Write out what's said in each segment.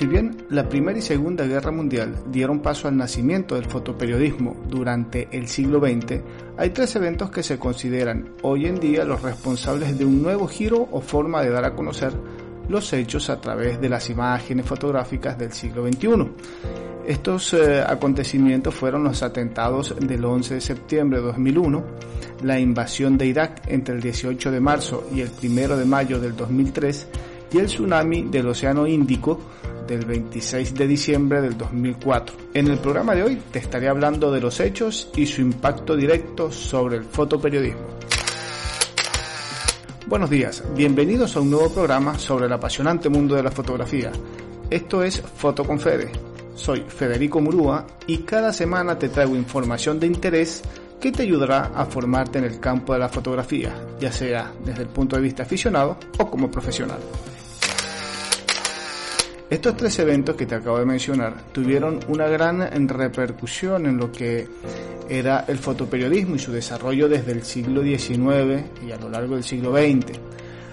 Si bien la Primera y Segunda Guerra Mundial dieron paso al nacimiento del fotoperiodismo durante el siglo XX, hay tres eventos que se consideran hoy en día los responsables de un nuevo giro o forma de dar a conocer los hechos a través de las imágenes fotográficas del siglo XXI. Estos eh, acontecimientos fueron los atentados del 11 de septiembre de 2001, la invasión de Irak entre el 18 de marzo y el 1 de mayo del 2003 y el tsunami del Océano Índico del 26 de diciembre del 2004. En el programa de hoy te estaré hablando de los hechos y su impacto directo sobre el fotoperiodismo. Buenos días, bienvenidos a un nuevo programa sobre el apasionante mundo de la fotografía. Esto es Foto con Fede. Soy Federico Murúa y cada semana te traigo información de interés que te ayudará a formarte en el campo de la fotografía, ya sea desde el punto de vista aficionado o como profesional. Estos tres eventos que te acabo de mencionar tuvieron una gran repercusión en lo que era el fotoperiodismo y su desarrollo desde el siglo XIX y a lo largo del siglo XX.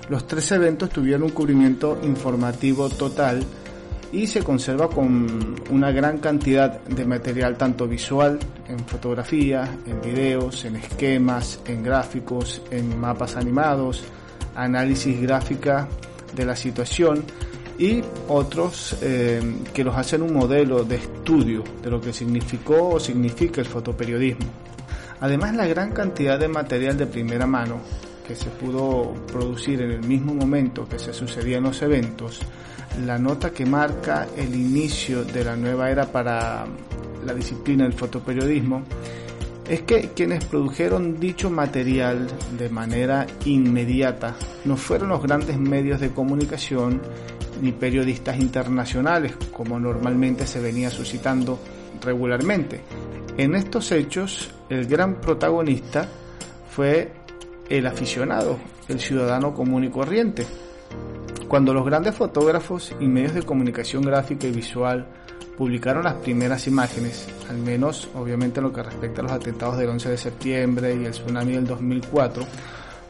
Los tres eventos tuvieron un cubrimiento informativo total y se conserva con una gran cantidad de material tanto visual, en fotografía, en videos, en esquemas, en gráficos, en mapas animados, análisis gráfica de la situación y otros eh, que los hacen un modelo de estudio de lo que significó o significa el fotoperiodismo. Además, la gran cantidad de material de primera mano que se pudo producir en el mismo momento que se sucedían los eventos, la nota que marca el inicio de la nueva era para la disciplina del fotoperiodismo, es que quienes produjeron dicho material de manera inmediata no fueron los grandes medios de comunicación ni periodistas internacionales, como normalmente se venía suscitando regularmente. En estos hechos, el gran protagonista fue el aficionado, el ciudadano común y corriente. Cuando los grandes fotógrafos y medios de comunicación gráfica y visual publicaron las primeras imágenes, al menos obviamente en lo que respecta a los atentados del 11 de septiembre y el tsunami del 2004,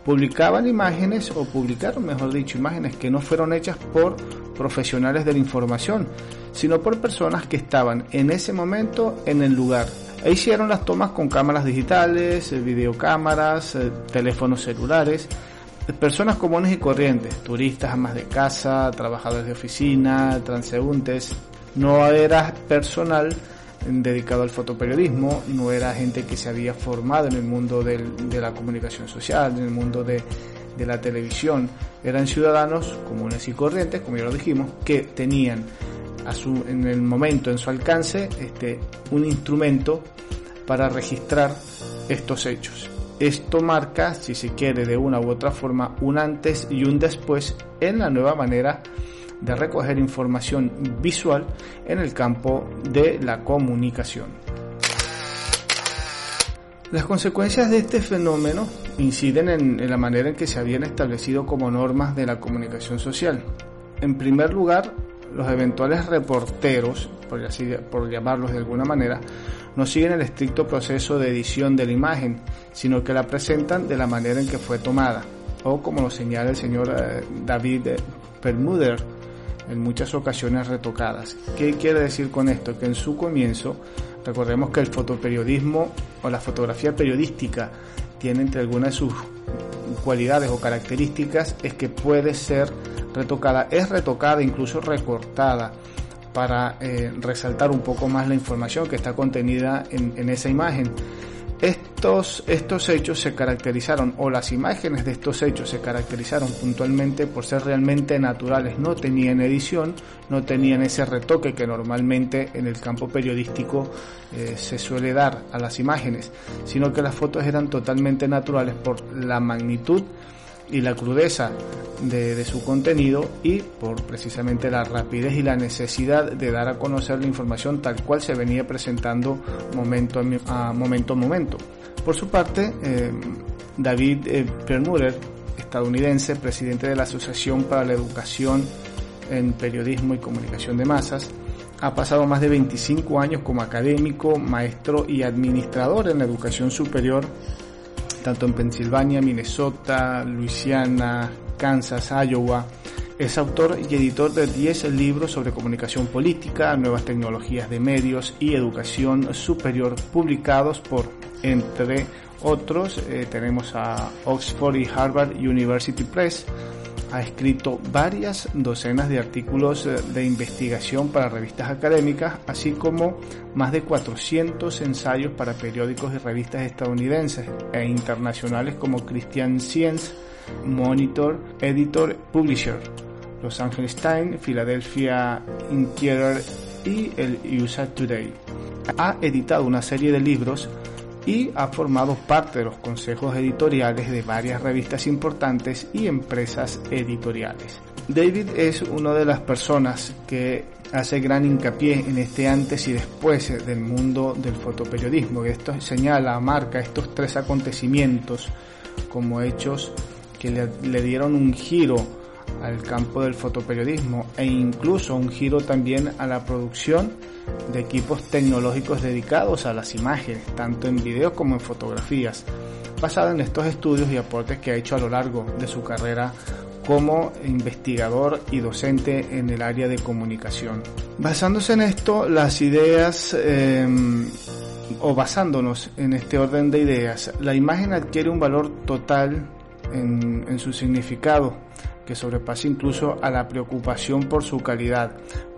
publicaban imágenes o publicaron, mejor dicho, imágenes que no fueron hechas por profesionales de la información, sino por personas que estaban en ese momento en el lugar. E hicieron las tomas con cámaras digitales, eh, videocámaras, eh, teléfonos celulares, personas comunes y corrientes, turistas, amas de casa, trabajadores de oficina, transeúntes. No era personal dedicado al fotoperiodismo, no era gente que se había formado en el mundo de la comunicación social, en el mundo de, la televisión, eran ciudadanos comunes y corrientes, como ya lo dijimos, que tenían a su, en el momento, en su alcance, este, un instrumento para registrar estos hechos. Esto marca, si se quiere, de una u otra forma, un antes y un después en la nueva manera de recoger información visual en el campo de la comunicación. Las consecuencias de este fenómeno inciden en, la manera en que se habían establecido como normas de la comunicación social. En primer lugar, los eventuales reporteros, por, así, por llamarlos de alguna manera, no siguen el estricto proceso de edición de la imagen, sino que la presentan de la manera en que fue tomada, o como lo señala el señor eh, David Permuder, en muchas ocasiones retocadas. ¿Qué quiere decir con esto? Que en su comienzo, recordemos que el fotoperiodismo o la fotografía periodística tiene entre algunas de sus cualidades o características es que puede ser retocada, es retocada, incluso recortada para eh, resaltar un poco más la información que está contenida en, en esa imagen. Estos, estos hechos se caracterizaron, o las imágenes de estos hechos se caracterizaron puntualmente por ser realmente naturales, no tenían edición, no tenían ese retoque que normalmente en el campo periodístico eh, se suele dar a las imágenes, sino que las fotos eran totalmente naturales por la magnitud y la crudeza de, su contenido y por precisamente la rapidez y la necesidad de dar a conocer la información tal cual se venía presentando momento a momento. A momento. Por su parte, eh, David eh, Permurer, estadounidense, presidente de la Asociación para la Educación en Periodismo y Comunicación de Masas, ha pasado más de 25 años como académico, maestro y administrador en la educación superior tanto en Pensilvania, Minnesota, Luisiana, Kansas, Iowa, Es autor y editor de 10 libros sobre comunicación política, nuevas tecnologías de medios y educación superior publicados por, entre otros, eh, tenemos a Oxford y Harvard University Press. Ha escrito varias docenas de artículos eh, de investigación para revistas académicas, así como más de 400 ensayos para periódicos y revistas estadounidenses e internacionales como Christian Science, Monitor, Editor, Publisher. Los Angeles Times, Philadelphia Inquirer y el USA Today. Ha editado una serie de libros y ha formado parte de los consejos editoriales de varias revistas importantes y empresas editoriales. David es una de las personas que hace gran hincapié en este antes y después del mundo del fotoperiodismo. Esto señala, marca estos tres acontecimientos como hechos que le, le dieron un giro al campo del fotoperiodismo e incluso un giro también a la producción de equipos tecnológicos dedicados a las imágenes, tanto en videos como en fotografías, basado en estos estudios y aportes que ha hecho a lo largo de su carrera como investigador y docente en el área de comunicación. Basándose en esto, las ideas, em, o basándonos en este orden de ideas, la imagen adquiere un valor total en su significado que sobrepasa incluso a la preocupación por su calidad.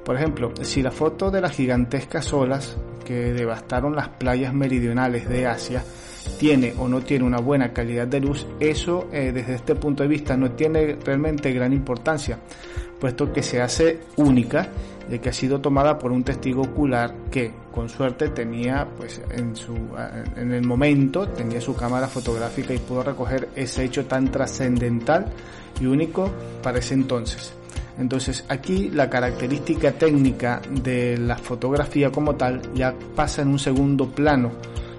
Por ejemplo, si la foto de las gigantescas olas que devastaron las playas meridionales de Asia tiene o no tiene una buena calidad de luz, eso eh, desde este punto de vista no tiene realmente gran importancia, puesto que se hace única de que ha sido tomada por un testigo ocular que con suerte tenía pues en su en el momento tenía su cámara fotográfica y pudo recoger ese hecho tan trascendental y único para ese entonces. Entonces aquí la característica técnica de la fotografía como tal ya pasa en un segundo plano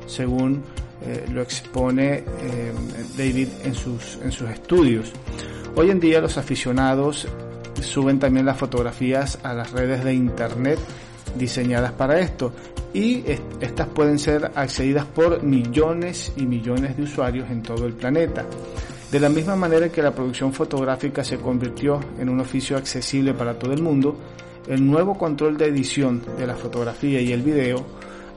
según eh, lo expone eh, David en sus, en sus estudios. Hoy en día los aficionados suben también las fotografías a las redes de internet diseñadas para esto y estas pueden ser accedidas por millones y millones de usuarios en todo el planeta. De la misma manera que la producción fotográfica se convirtió en un oficio accesible para todo el mundo, el nuevo control de edición de la fotografía y el video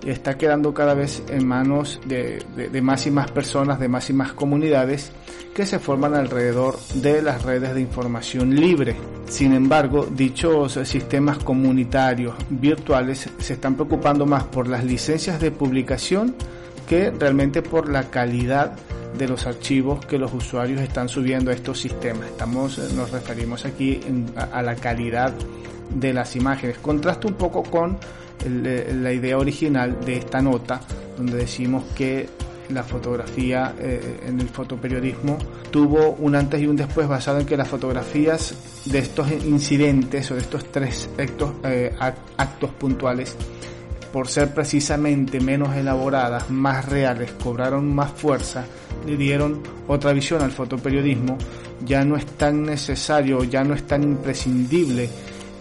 está quedando cada vez en manos de, más y más personas, de más y más comunidades que se forman alrededor de las redes de información libre. Sin embargo, dichos sistemas comunitarios virtuales se están preocupando más por las licencias de publicación que realmente por la calidad de los archivos que los usuarios están subiendo a estos sistemas. Estamos, eh, nos referimos aquí a, la calidad de las imágenes. Contrasta un poco con eh, la idea original de esta nota, donde decimos que la fotografía eh, en el fotoperiodismo tuvo un antes y un después basado en que las fotografías de estos incidentes o de estos tres actos, actos puntuales por ser precisamente menos elaboradas, más reales, cobraron más fuerza, le dieron otra visión al fotoperiodismo, ya no es tan necesario, ya no es tan imprescindible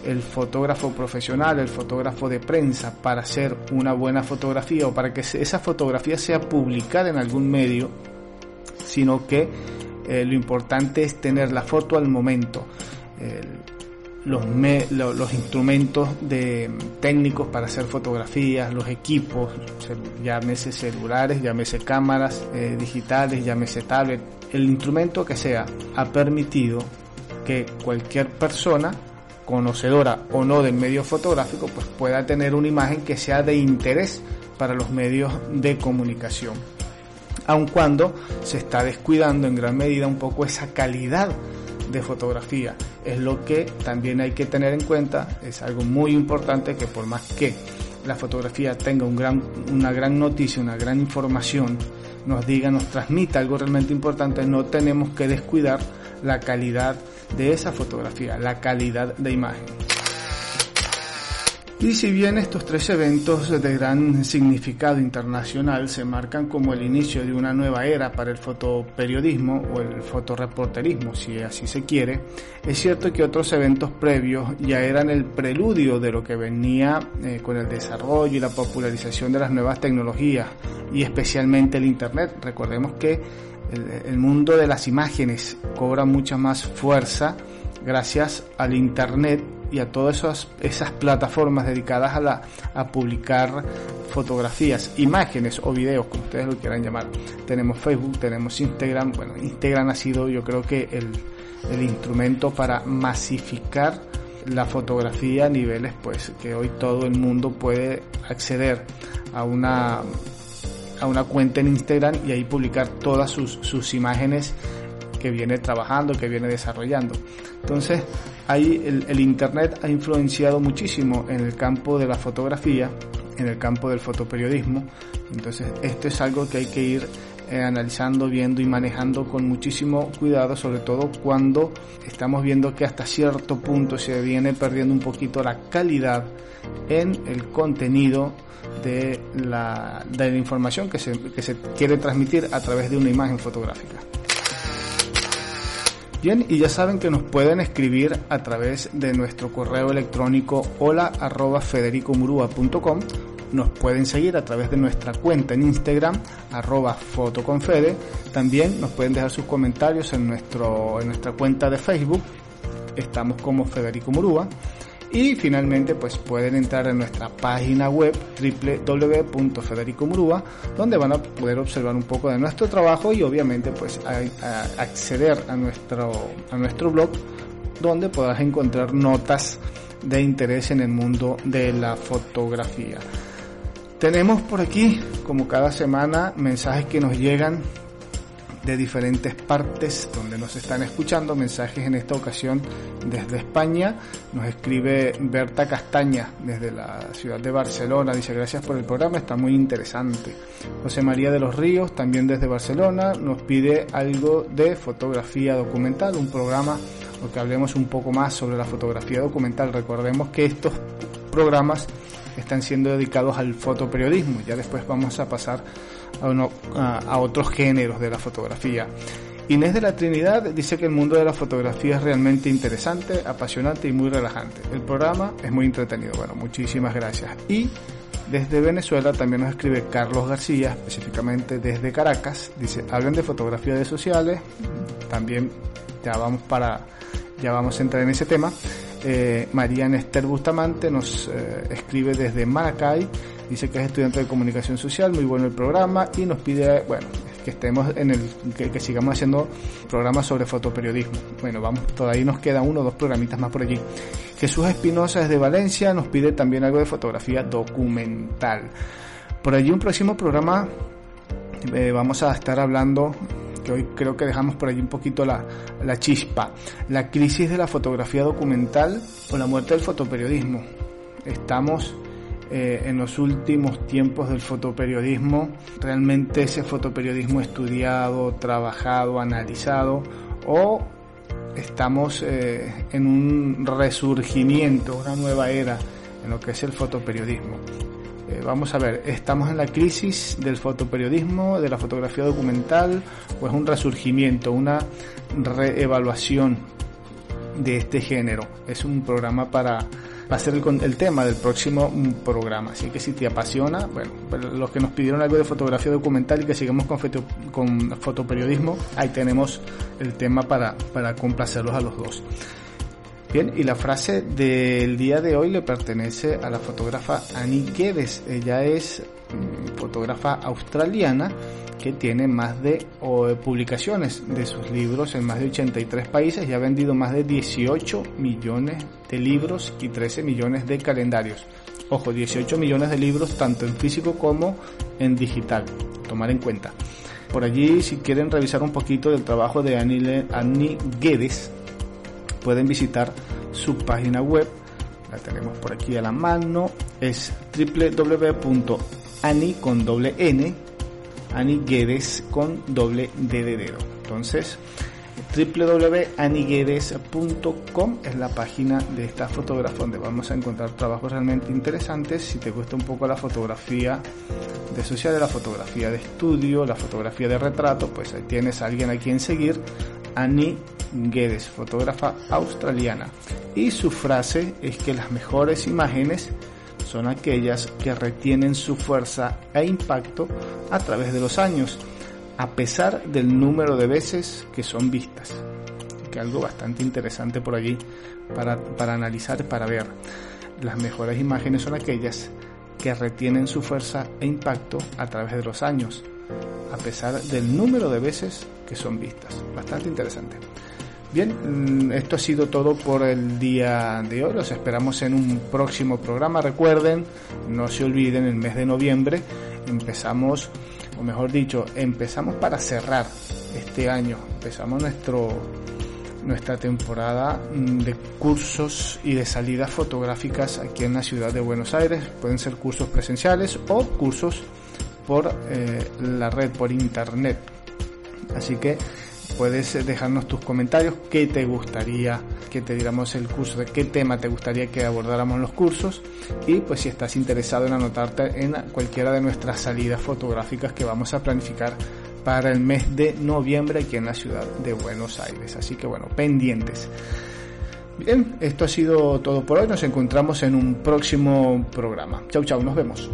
el fotógrafo profesional, el fotógrafo de prensa para hacer una buena fotografía o para que esa fotografía sea publicada en algún medio, sino que eh, lo importante es tener la foto al momento. Los, instrumentos de, técnicos para hacer fotografías, los equipos, llámese celulares, llámese cámaras eh, digitales, llámese tablet, el instrumento que sea, ha permitido que cualquier persona conocedora o no del medio fotográfico pues pueda tener una imagen que sea de interés para los medios de comunicación aun cuando se está descuidando en gran medida un poco esa calidad de fotografía. Es lo que también hay que tener en cuenta, es algo muy importante que por más que la fotografía tenga una gran noticia, una gran información, nos diga, nos transmita algo realmente importante, no tenemos que descuidar la calidad de esa fotografía, la calidad de imagen. Y si bien estos tres eventos de gran significado internacional se marcan como el inicio de una nueva era para el fotoperiodismo o el fotoreporterismo, si así se quiere, es cierto que otros eventos previos ya eran el preludio de lo que venía eh, con el desarrollo y la popularización de las nuevas tecnologías y especialmente el Internet. Recordemos que el, mundo de las imágenes cobra mucha más fuerza gracias al Internet y a todas esas, esas plataformas dedicadas a, la, a publicar fotografías, imágenes o videos, como ustedes lo quieran llamar. Tenemos Facebook, tenemos Instagram. Bueno, Instagram ha sido yo creo que el, el instrumento para masificar la fotografía a niveles pues que hoy todo el mundo puede acceder a una a una cuenta en Instagram y ahí publicar todas sus, sus imágenes que viene trabajando, que viene desarrollando. Entonces, ahí el, el, Internet ha influenciado muchísimo en el campo de la fotografía, en el campo del fotoperiodismo. Entonces, esto es algo que hay que ir eh, analizando, viendo y manejando con muchísimo cuidado, sobre todo cuando estamos viendo que hasta cierto punto se viene perdiendo un poquito la calidad en el contenido de la, de la información que se, que se quiere transmitir a través de una imagen fotográfica. Bien, y ya saben que nos pueden escribir a través de nuestro correo electrónico hola arroba federicomurua.com nos pueden seguir a través de nuestra cuenta en Instagram, arroba fotoconfede. También nos pueden dejar sus comentarios en, nuestro, en nuestra cuenta de Facebook. Estamos como Federico Murúa. Y finalmente, pues pueden entrar en nuestra página web www.federicomurúa, donde van a poder observar un poco de nuestro trabajo y obviamente pues acceder a nuestro, a nuestro blog, donde podrás encontrar notas de interés en el mundo de la fotografía. Tenemos por aquí, como cada semana, mensajes que nos llegan de diferentes partes donde nos están escuchando, mensajes en esta ocasión desde España. Nos escribe Berta Castaña desde la ciudad de Barcelona. Dice gracias por el programa, está muy interesante. José María de los Ríos, también desde Barcelona, nos pide algo de fotografía documental, un programa o hablemos un poco más sobre la fotografía documental. Recordemos que estos programas están siendo dedicados al fotoperiodismo. Ya después vamos a pasar a, otros géneros de la fotografía. Inés de la Trinidad dice que el mundo de la fotografía es realmente interesante, apasionante y muy relajante. El programa es muy entretenido. Bueno, muchísimas gracias. Y desde Venezuela también nos escribe Carlos García, específicamente desde Caracas. Dice, hablen de fotografía de sociales. También ya vamos para, ya vamos a entrar en ese tema. Eh, María Nester Bustamante nos eh, escribe desde Maracay, dice que es estudiante de comunicación social, muy bueno el programa y nos pide, bueno, que estemos en el, que, sigamos haciendo programas sobre fotoperiodismo. Bueno, vamos, todavía nos quedan uno o dos programitas más por allí. Jesús Espinosa desde Valencia nos pide también algo de fotografía documental. Por allí un próximo programa eh, vamos a estar hablando que hoy creo que dejamos por allí un poquito la, chispa. La crisis de la fotografía documental o la muerte del fotoperiodismo. Estamos eh, en los últimos tiempos del fotoperiodismo, realmente ese fotoperiodismo estudiado, trabajado, analizado, o estamos eh, en un resurgimiento, una nueva era en lo que es el fotoperiodismo. Eh, vamos a ver, ¿estamos en la crisis del fotoperiodismo, de la fotografía documental, o es un resurgimiento, una reevaluación de este género? Es un programa para, va a ser el, tema del próximo programa. Así que si te apasiona, bueno, los que nos pidieron algo de fotografía documental y que sigamos con, fotoperiodismo, ahí tenemos el tema para complacerlos a los dos. Bien, y la frase del día de hoy le pertenece a la fotógrafa Annie Guedes. Ella es mm, fotógrafa australiana que tiene más de publicaciones de sus libros en más de 83 países y ha vendido más de 18 millones de libros y 13 millones de calendarios. Ojo, 18 millones de libros tanto en físico como en digital. Tomar en cuenta. Por allí, si quieren revisar un poquito del trabajo de Annie, Annie Guedes, pueden visitar su página web, la tenemos por aquí a la mano, es www.ani con doble n, aniguedes con doble d de dedo. Entonces, www.aniguedes.com es la página de esta fotógrafa donde vamos a encontrar trabajos realmente interesantes. Si te gusta un poco la fotografía de social, la fotografía de estudio, la fotografía de retrato, pues ahí tienes a alguien a quien seguir. Annie Guedes, fotógrafa australiana. Y su frase es que las mejores imágenes son aquellas que retienen su fuerza e impacto a través de los años, a pesar del número de veces que son vistas. que algo bastante interesante por allí para, para analizar, para ver. Las mejores imágenes son aquellas que retienen su fuerza e impacto a través de los años, a pesar del número de veces que son vistas. Bastante interesante. Bien, mm, esto ha sido todo por el día de hoy. Los esperamos en un próximo programa. Recuerden, no se olviden, el mes de noviembre empezamos, o mejor dicho, empezamos para cerrar este año. Empezamos nuestro nuestra temporada mm, de cursos y de salidas fotográficas aquí en la ciudad de Buenos Aires. Pueden ser cursos presenciales o cursos por eh, la red, por internet. Así que puedes dejarnos tus comentarios, qué te gustaría que te diéramos el curso, de qué tema te gustaría que abordáramos los cursos y pues si estás interesado en anotarte en cualquiera de nuestras salidas fotográficas que vamos a planificar para el mes de noviembre aquí en la ciudad de Buenos Aires. Así que bueno, pendientes. Bien, esto ha sido todo por hoy. Nos encontramos en un próximo programa. Chau, chau, nos vemos.